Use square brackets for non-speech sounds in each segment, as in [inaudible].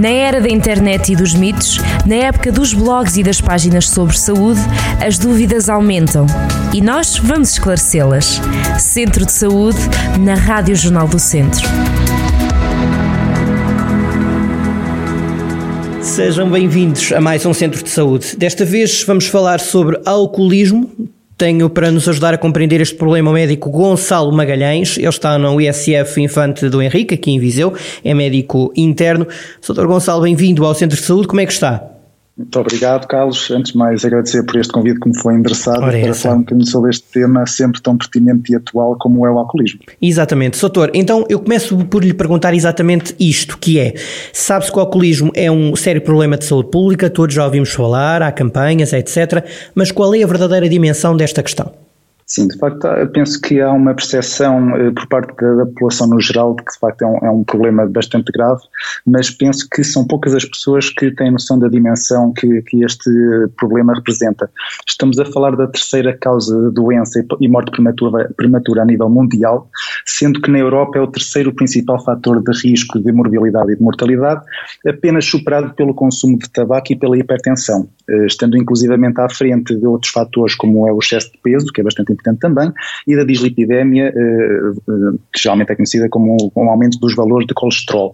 Na era da internet e dos mitos, na época dos blogs e das páginas sobre saúde, as dúvidas aumentam e nós vamos esclarecê-las. Centro de Saúde, na Rádio Jornal do Centro. Sejam bem-vindos a mais um Centro de Saúde. Desta vez vamos falar sobre alcoolismo, tenho para nos ajudar a compreender este problema o médico Gonçalo Magalhães. Ele está no ISF Infante do Henrique, aqui em Viseu, é médico interno. Doutor Gonçalo, bem-vindo ao Centro de Saúde, como é que está? Muito obrigado, Carlos. Antes de mais, agradecer por este convite que me foi endereçado Ora, para falar um bocadinho sobre este tema sempre tão pertinente e atual como é o alcoolismo. Exatamente. Doutor, então eu começo por lhe perguntar exatamente isto, que é, sabe-se que o alcoolismo é um sério problema de saúde pública, todos já ouvimos falar, há campanhas, etc., mas qual é a verdadeira dimensão desta questão? Sim, de facto, penso que há uma percepção eh, por parte da, população no geral de que de facto é um, é um, problema bastante grave, mas penso que são poucas as pessoas que têm noção da dimensão que, que este problema representa. Estamos a falar da terceira causa de doença e morte prematura, prematura a nível mundial, sendo que na Europa é o terceiro principal fator de risco de morbilidade e de mortalidade, apenas superado pelo consumo de tabaco e pela hipertensão, eh, estando inclusivamente à frente de outros fatores como é o excesso de peso, que é bastante importante também, e da dislipidemia, eh, eh, que geralmente é conhecida como um aumento dos valores de colesterol.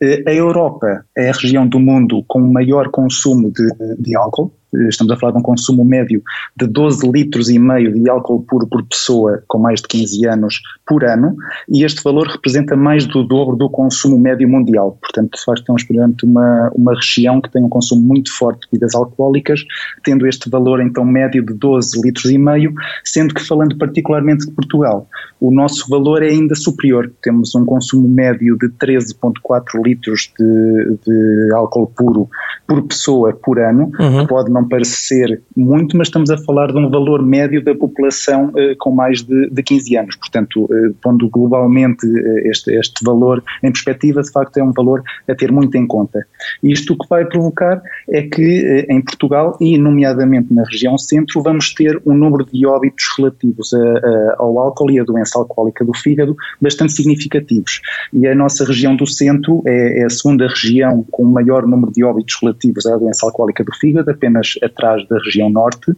Eh, a Europa é a região do mundo com maior consumo de, de álcool, estamos a falar de um consumo médio de 12 litros e meio de álcool puro por pessoa com mais de 15 anos por ano, e este valor representa mais do dobro do consumo médio mundial. Portanto, de facto, estamos perante uma, uma região que tem um consumo muito forte de bebidas alcoólicas, tendo este valor então médio de 12 litros e meio, sendo que falando particularmente de Portugal, o nosso valor é ainda superior. Temos um consumo médio de 13,4 litros de, de álcool puro por pessoa por ano, uhum. pode não parecer muito, mas estamos a falar de um valor médio da população eh, com mais de, de 15 anos. Portanto, eh, pondo globalmente eh, este, este valor em perspectiva, de facto é um valor a ter muito em conta. Isto o que vai provocar é que eh, em Portugal, e nomeadamente na região centro, vamos ter um número de óbitos relativos a, a, ao álcool e à doença alcoólica do fígado bastante significativos. E a nossa região do centro é, é a segunda região com o maior número de óbitos relativos à doença alcoólica do fígado, apenas atrás da região norte,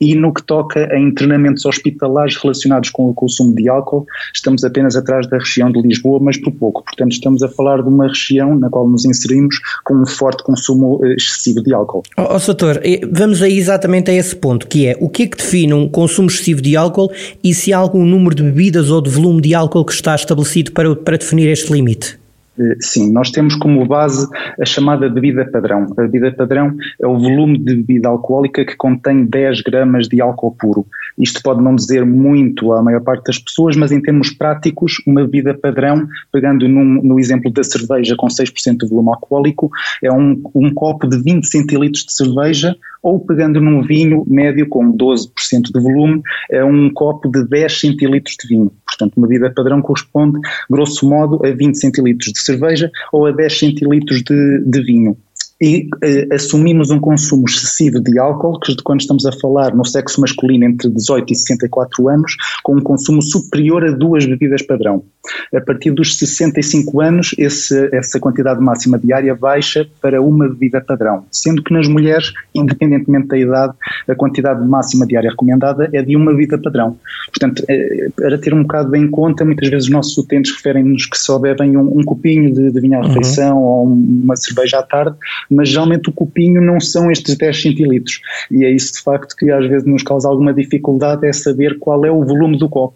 e no que toca a internamentos hospitalares relacionados com o consumo de álcool, estamos apenas atrás da região de Lisboa, mas por pouco. Portanto, estamos a falar de uma região na qual nos inserimos com um forte consumo eh, excessivo de álcool. Ó oh, doutor, vamos aí exatamente a esse ponto, que é o que é que define um consumo excessivo de álcool e se há algum número de bebidas ou de volume de álcool que está estabelecido para, para definir este limite? Eh, sim, nós temos como base a chamada bebida padrão. A bebida padrão é o volume de bebida alcoólica que contém 10 gramas de álcool puro. Isto pode não dizer muito à maior parte das pessoas, mas em termos práticos, uma bebida padrão, pegando num, no exemplo da cerveja com 6% de volume alcoólico, é um, um copo de 20 centilitros de cerveja, ou pegando num vinho médio com 12% de volume, é um copo de 10 centilitros de vinho. Portanto, uma bebida padrão corresponde, grosso modo, a 20 centilitros de cerveja ou a 10 centilitros de, de vinho e eh, assumimos um consumo excessivo de álcool, que quando estamos a falar no sexo masculino entre 18 e 64 anos, com um consumo superior a duas bebidas padrão. A partir dos 65 anos, esse, essa quantidade máxima diária baixa para uma bebida padrão, sendo que nas mulheres, independentemente da idade, a quantidade máxima diária recomendada é de uma bebida padrão. Portanto, eh, para ter um bocado bem em conta, muitas vezes os nossos utentes referem-nos que só bebem um, um copinho de, de vinho à refeição uhum. ou uma cerveja à tarde, mas geralmente o copinho não são estes 10 centilitros. E é isso de facto que às vezes nos causa alguma dificuldade, é saber qual é o volume do copo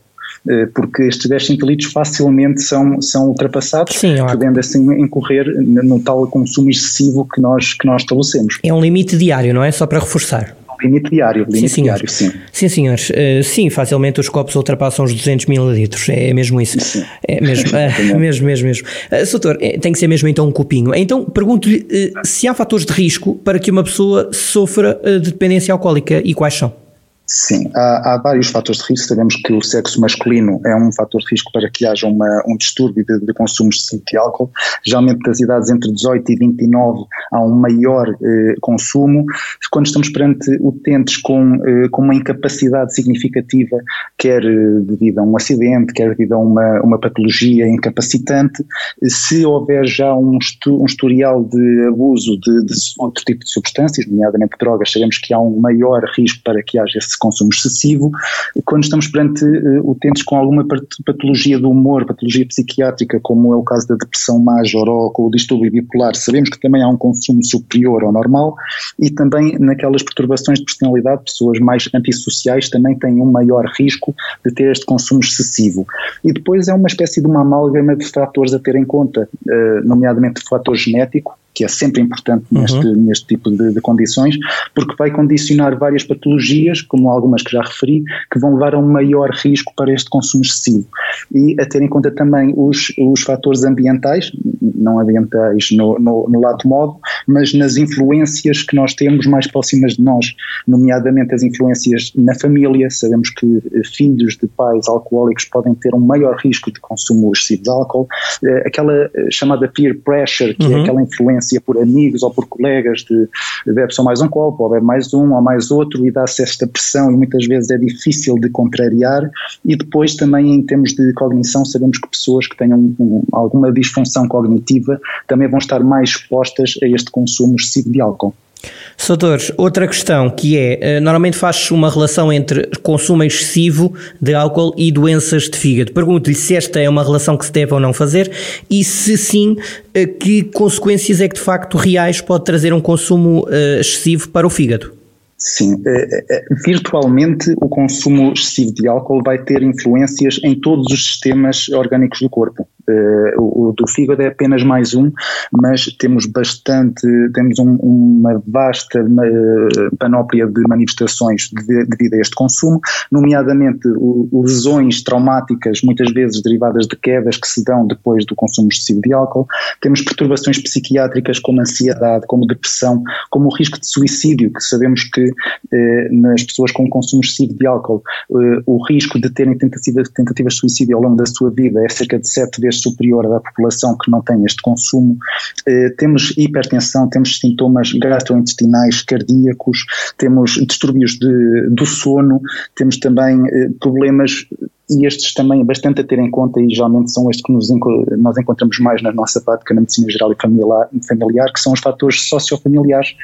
eh, porque estes 10 centilitros facilmente são, são ultrapassados, Sim, podendo assim incorrer no tal consumo excessivo que nós, que nós estabelecemos. É um limite diário, não é? Só para reforçar limite diário, limite sim, diário, sim. Sim, senhores, uh, sim, facilmente os copos ultrapassam os 200 mililitros, é mesmo isso. Sim. É mesmo, [laughs] uh, [laughs] mesmo, mesmo, mesmo. Uh, doutor, tem que ser mesmo então um copinho. Então, pergunto-lhe uh, se há fatores de risco para que uma pessoa sofra de dependência alcoólica e quais são? Sim, há, há, vários fatores de risco. Sabemos que o sexo masculino é um fator de risco para que haja uma, um distúrbio de, de consumo excessivo de álcool. Geralmente, das idades entre 18 e 29, há um maior eh, consumo. Quando estamos perante utentes com, eh, com uma incapacidade significativa, quer eh, devido a um acidente, quer devido a uma, uma patologia incapacitante, se houver já um, um historial de abuso de, de outro tipo de substâncias, nomeadamente drogas, sabemos que há um maior risco para que haja esse consumo excessivo. Quando estamos perante uh, utentes com alguma patologia do humor, patologia psiquiátrica, como é o caso da depressão major ou com o distúrbio bipolar, sabemos que também há um consumo superior ao normal e também naquelas perturbações de personalidade, pessoas mais antissociais também têm um maior risco de ter este consumo excessivo. E depois é uma espécie de uma amálgama de fatores a ter em conta, uh, nomeadamente fator genético, que é sempre importante uhum. neste, neste tipo de, de, condições, porque vai condicionar várias patologias, como algumas que já referi, que vão levar a um maior risco para este consumo excessivo. E a ter em conta também os, os fatores ambientais, não ambientais no, no, no lado modo, mas nas influências que nós temos mais próximas de nós, nomeadamente as influências na família. Sabemos que eh, filhos de pais alcoólicos podem ter um maior risco de consumo excessivo de álcool. Eh, aquela eh, chamada peer pressure, que é uhum. é aquela influência por amigos ou por colegas de bebe só mais um copo, ou bebe mais um ou mais outro e dá-se esta pressão e muitas vezes é difícil de contrariar e depois também em termos de cognição sabemos que pessoas que tenham um, alguma disfunção cognitiva também vão estar mais expostas a este consumo excessivo de álcool. Sadores, outra questão que é, eh, normalmente faz uma relação entre consumo excessivo de álcool e doenças de fígado. Pergunto-lhe se esta é uma relação que se deve ou não fazer e se sim, eh, que consequências é que de facto reais pode trazer um consumo eh, excessivo para o fígado? Sim, virtualmente o consumo excessivo de álcool vai ter influências em todos os sistemas orgânicos do corpo. Uh, o, do fígado é apenas mais um, mas temos bastante, temos um, uma vasta uh, panóplia de manifestações de, devido a este consumo, nomeadamente o, lesões traumáticas, muitas vezes derivadas de quedas que se dão depois do consumo excessivo de álcool, temos perturbações psiquiátricas como ansiedade, como depressão, como o risco de suicídio, que sabemos que uh, nas pessoas com consumo excessivo de álcool, o risco de terem tentativas, tentativas de suicídio ao longo da sua vida é cerca de 7 vezes superior da população que não tem este consumo. Eh, temos hipertensão, temos sintomas gastrointestinais, cardíacos, temos distúrbios de, do sono, temos também eh, problemas e estes também bastante a ter em conta, e geralmente são estes que nos, nós encontramos mais na nossa prática na medicina geral e familiar, familiar, que são os fatores sociofamiliares,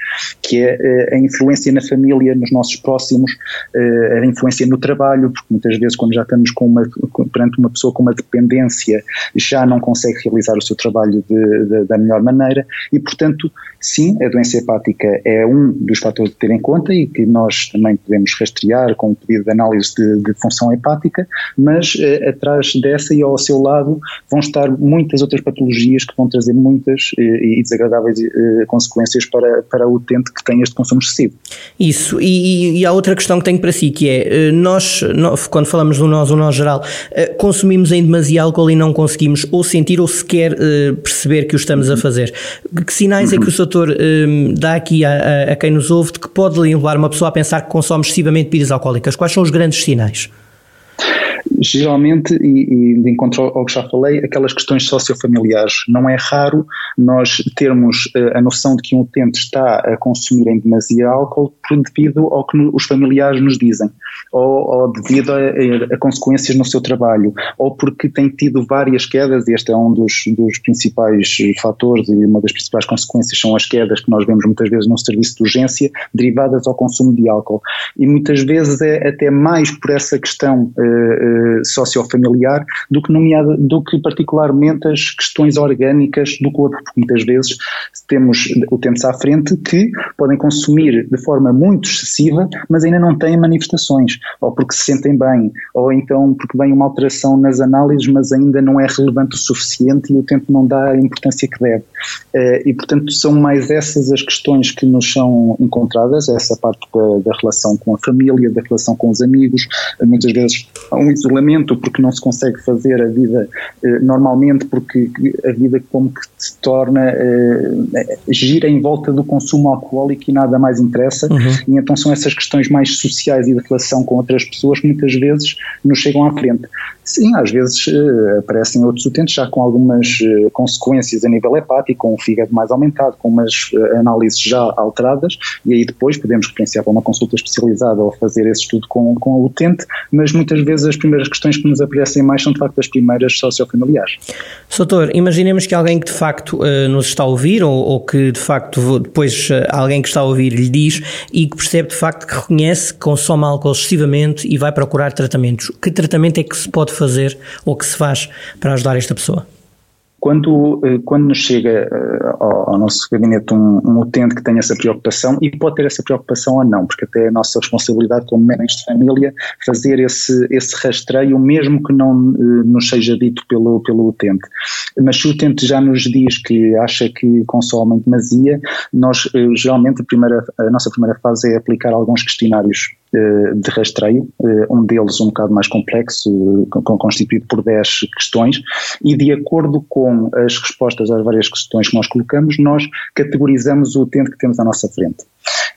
que é eh, a influência na família, nos nossos próximos, eh, a influência no trabalho, porque muitas vezes quando já estamos com uma, perante uma pessoa com uma dependência, já não consegue realizar o seu trabalho de, de, da melhor maneira, e portanto, sim, a doença hepática é um dos fatores a ter em conta e que nós também podemos rastrear com o pedido de análise de, de função hepática, mas eh, atrás dessa e ao seu lado vão estar muitas outras patologias que vão trazer muitas eh, e desagradáveis eh, consequências para, para o utente que tem este consumo excessivo. Isso, e, e há outra questão que tenho para si, que é, nós, quando falamos do nós, o nós geral, consumimos em demasia álcool e não conseguimos ou sentir ou sequer perceber que o estamos a fazer. Que sinais é que o doutor dá aqui a, a, quem nos ouve de que pode levar uma pessoa a pensar que consome excessivamente bebidas alcoólicas? Quais são os grandes sinais? Geralmente, e, e de encontro ao, que já falei, aquelas questões sociofamiliares. Não é raro nós termos uh, a noção de que um utente está a consumir em demasia álcool devido ao que os familiares nos dizem, ou, ou devido a, a, consequências no seu trabalho, ou porque tem tido várias quedas, e este é um dos, dos principais fatores e uma das principais consequências são as quedas que nós vemos muitas vezes no serviço de urgência, derivadas ao consumo de álcool. E muitas vezes é até mais por essa questão uh, uh, sociofamiliar do que, nomeada, do que particularmente as questões orgânicas do corpo, porque muitas vezes temos utentes à frente que podem consumir de forma muito excessiva, mas ainda não têm manifestações, ou porque se sentem bem, ou então porque vem uma alteração nas análises, mas ainda não é relevante o suficiente e o utente não dá a importância que deve. Eh, e, portanto, são mais essas as questões que nos são encontradas, essa parte da, da relação com a família, da relação com os amigos, muitas vezes há um isolamento porque não se consegue fazer a vida eh, normalmente, porque a vida como que se torna, uh, gira em volta do consumo alcoólico e nada mais interessa, uhum. e então são essas questões mais sociais e de relação com outras pessoas que muitas vezes nos chegam à frente. Sim, às vezes uh, aparecem outros utentes já com algumas uh, consequências a nível hepático, com o fígado mais aumentado, com umas análises já alteradas, e aí depois podemos referenciar para uma consulta especializada ou fazer esse estudo com, com o utente, mas muitas vezes as primeiras questões que nos aparecem mais são de facto as primeiras sociofamiliares. Soutor, imaginemos que alguém que de facto uh, nos está a ouvir ou, ou, que de facto depois uh, alguém que está a ouvir lhe diz e que percebe de facto que reconhece que consome álcool excessivamente e vai procurar tratamentos. Que tratamento é que se pode fazer ou que se faz para ajudar esta pessoa? Quando, eh, quando nos chega eh, ao, nosso gabinete um, um, utente que tem essa preocupação, e pode ter essa preocupação ou não, porque até é a nossa responsabilidade como médicos de família fazer esse, esse rastreio, mesmo que não eh, nos seja dito pelo, pelo utente. Mas se o utente já nos diz que acha que consome em demasia, nós geralmente a, primeira, a nossa primeira fase é aplicar alguns questionários de rastreio, eh, um deles um bocado mais complexo, constituído por 10 questões, e de acordo com as respostas às várias questões que nós colocamos, nós categorizamos o utente que temos à nossa frente.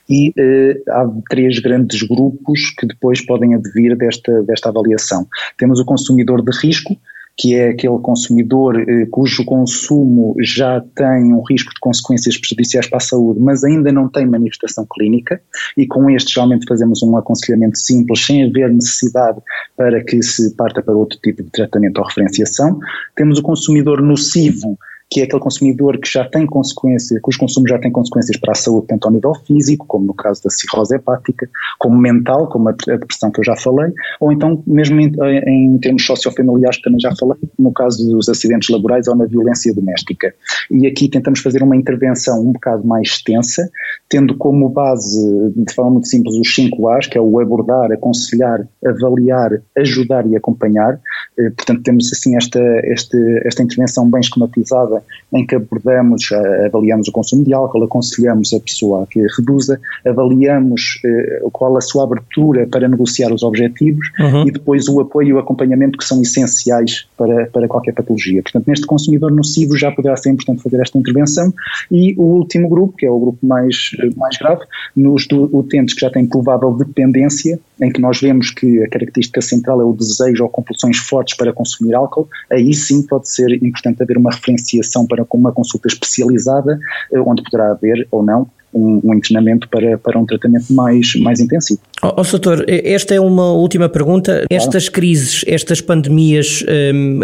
E eh, há três grandes grupos que depois podem advir desta, desta avaliação. Temos o consumidor de risco, que é aquele consumidor eh, cujo consumo já tem um risco de consequências prejudiciais para a saúde, mas ainda não tem manifestação clínica, e com este geralmente fazemos um aconselhamento simples, sem haver necessidade para que se parta para outro tipo de tratamento ou referenciação. Temos o consumidor nocivo, que é aquele consumidor que já tem consequências, cujo consumo já tem consequências para a saúde, tanto ao nível físico, como no caso da cirrose hepática, como mental, como a depressão que eu já falei, ou então mesmo em, em termos sociofamiliares que também já falei, no caso dos acidentes laborais ou na violência doméstica. E aqui tentamos fazer uma intervenção um bocado mais extensa, tendo como base, de forma muito simples, os 5 A's, que é o abordar, aconselhar, avaliar, ajudar e acompanhar. Eh, portanto, temos assim esta, esta, esta intervenção bem esquematizada em que abordamos, eh, avaliamos o consumo de álcool, aconselhamos a pessoa a que reduza, avaliamos eh, qual a sua abertura para negociar os objetivos uhum. e depois o apoio e o acompanhamento que são essenciais para, para qualquer patologia. Portanto, neste consumidor nocivo já poderá ser importante fazer esta intervenção e o último grupo, que é o grupo mais, mais grave, nos utentes que já têm provável dependência, em que nós vemos que a característica central é o desejo ou compulsões fortes para consumir álcool, aí sim pode ser importante haver uma referenciação para uma consulta especializada, eh, onde poderá haver ou não um, um, internamento para, para um tratamento mais, mais intensivo. Oh, oh doutor, esta é uma última pergunta. Estas crises, estas pandemias, um,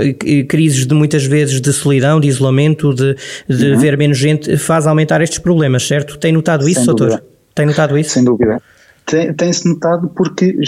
crises de muitas vezes de solidão, de isolamento, de, de uhum. ver menos gente, faz aumentar estes problemas, certo? Tem notado isso, Sem doutor? Dúvida. Tem notado isso? Sem dúvida. Tem-se notado porque,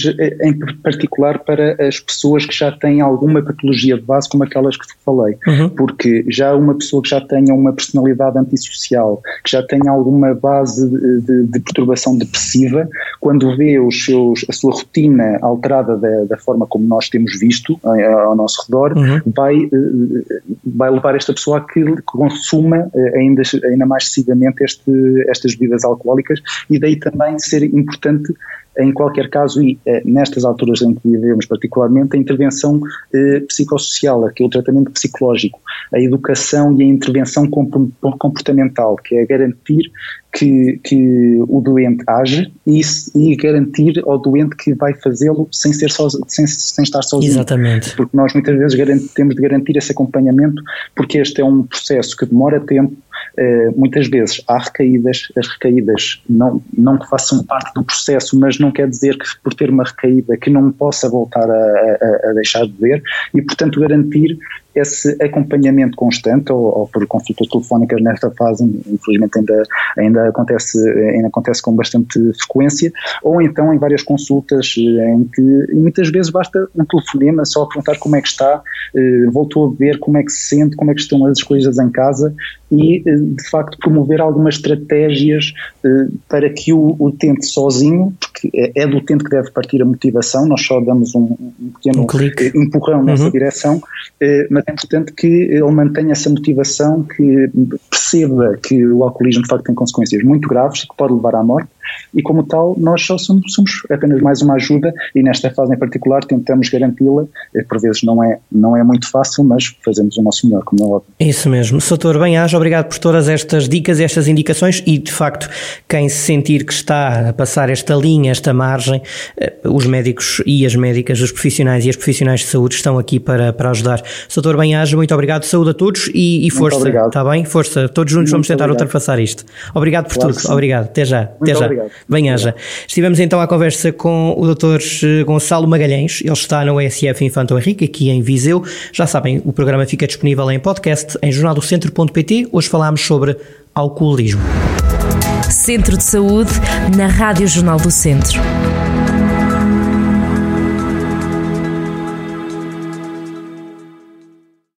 em particular para as pessoas que já têm alguma patologia de base, como aquelas que falei, uhum. porque já uma pessoa que já tenha uma personalidade antissocial, que já tenha alguma base de, de, de perturbação depressiva, quando vê os seus, a sua rotina alterada da, da forma como nós temos visto eh, ao nosso redor, uhum. vai, eh, vai levar esta pessoa a que consuma eh, ainda, ainda mais excessivamente este, estas bebidas alcoólicas e daí também ser importante em qualquer caso, e eh, nestas alturas em que vivemos particularmente, a intervenção eh, psicossocial, aquele tratamento psicológico, a educação e a intervenção comportamental, que é garantir que, que o doente age e, e, garantir ao doente que vai fazê-lo sem, ser sem, sem estar sozinho. Exatamente. Porque nós muitas vezes temos de garantir esse acompanhamento, porque este é um processo que demora tempo, muitas vezes há recaídas, as recaídas não, não que façam parte do processo, mas não quer dizer que por ter uma recaída que não possa voltar a, a, a deixar de beber e, portanto, garantir esse acompanhamento constante ou, ou, por consultas telefónicas nesta fase, infelizmente ainda, ainda, acontece, ainda acontece com bastante frequência, ou então em várias consultas eh, em que muitas vezes basta um telefonema só perguntar como é que está, eh, voltou a ver como é que se sente, como é que estão as coisas em casa e eh, de facto promover algumas estratégias para que o, utente sozinho, porque é, é do utente que deve partir a motivação, nós só damos um, um pequeno um empurrão nessa uhum. direção, mas é importante que ele mantenha essa motivação, que perceba que o alcoolismo de facto tem consequências muito graves, que pode levar à morte, e como tal nós só somos, somos apenas mais uma ajuda e nesta fase em particular tentamos garanti-la, eh, por vezes não é, não é muito fácil, mas fazemos o nosso melhor, como é óbvio. Isso mesmo. Soutor Benhage, obrigado por todas estas dicas, estas indicações e de facto quem se sentir que está a passar esta linha, esta margem, eh, os médicos e as médicas, os profissionais e as profissionais de saúde estão aqui para, para ajudar. Soutor Benhage, muito obrigado, saúde a todos e, e força, está bem? Força, todos juntos muito vamos tentar obrigado. ultrapassar isto. Obrigado por claro tudo, obrigado, até já, muito até já. Obrigado. Benhaja. Estivemos então à conversa com o Dr. Eh, Gonçalo Magalhães, ele está no ESF Infanto Henrique, aqui em Viseu. Já sabem, o programa fica disponível em podcast em jornaldocentro.pt. Hoje falámos sobre alcoolismo. Centro de Saúde na Rádio Jornal do Centro.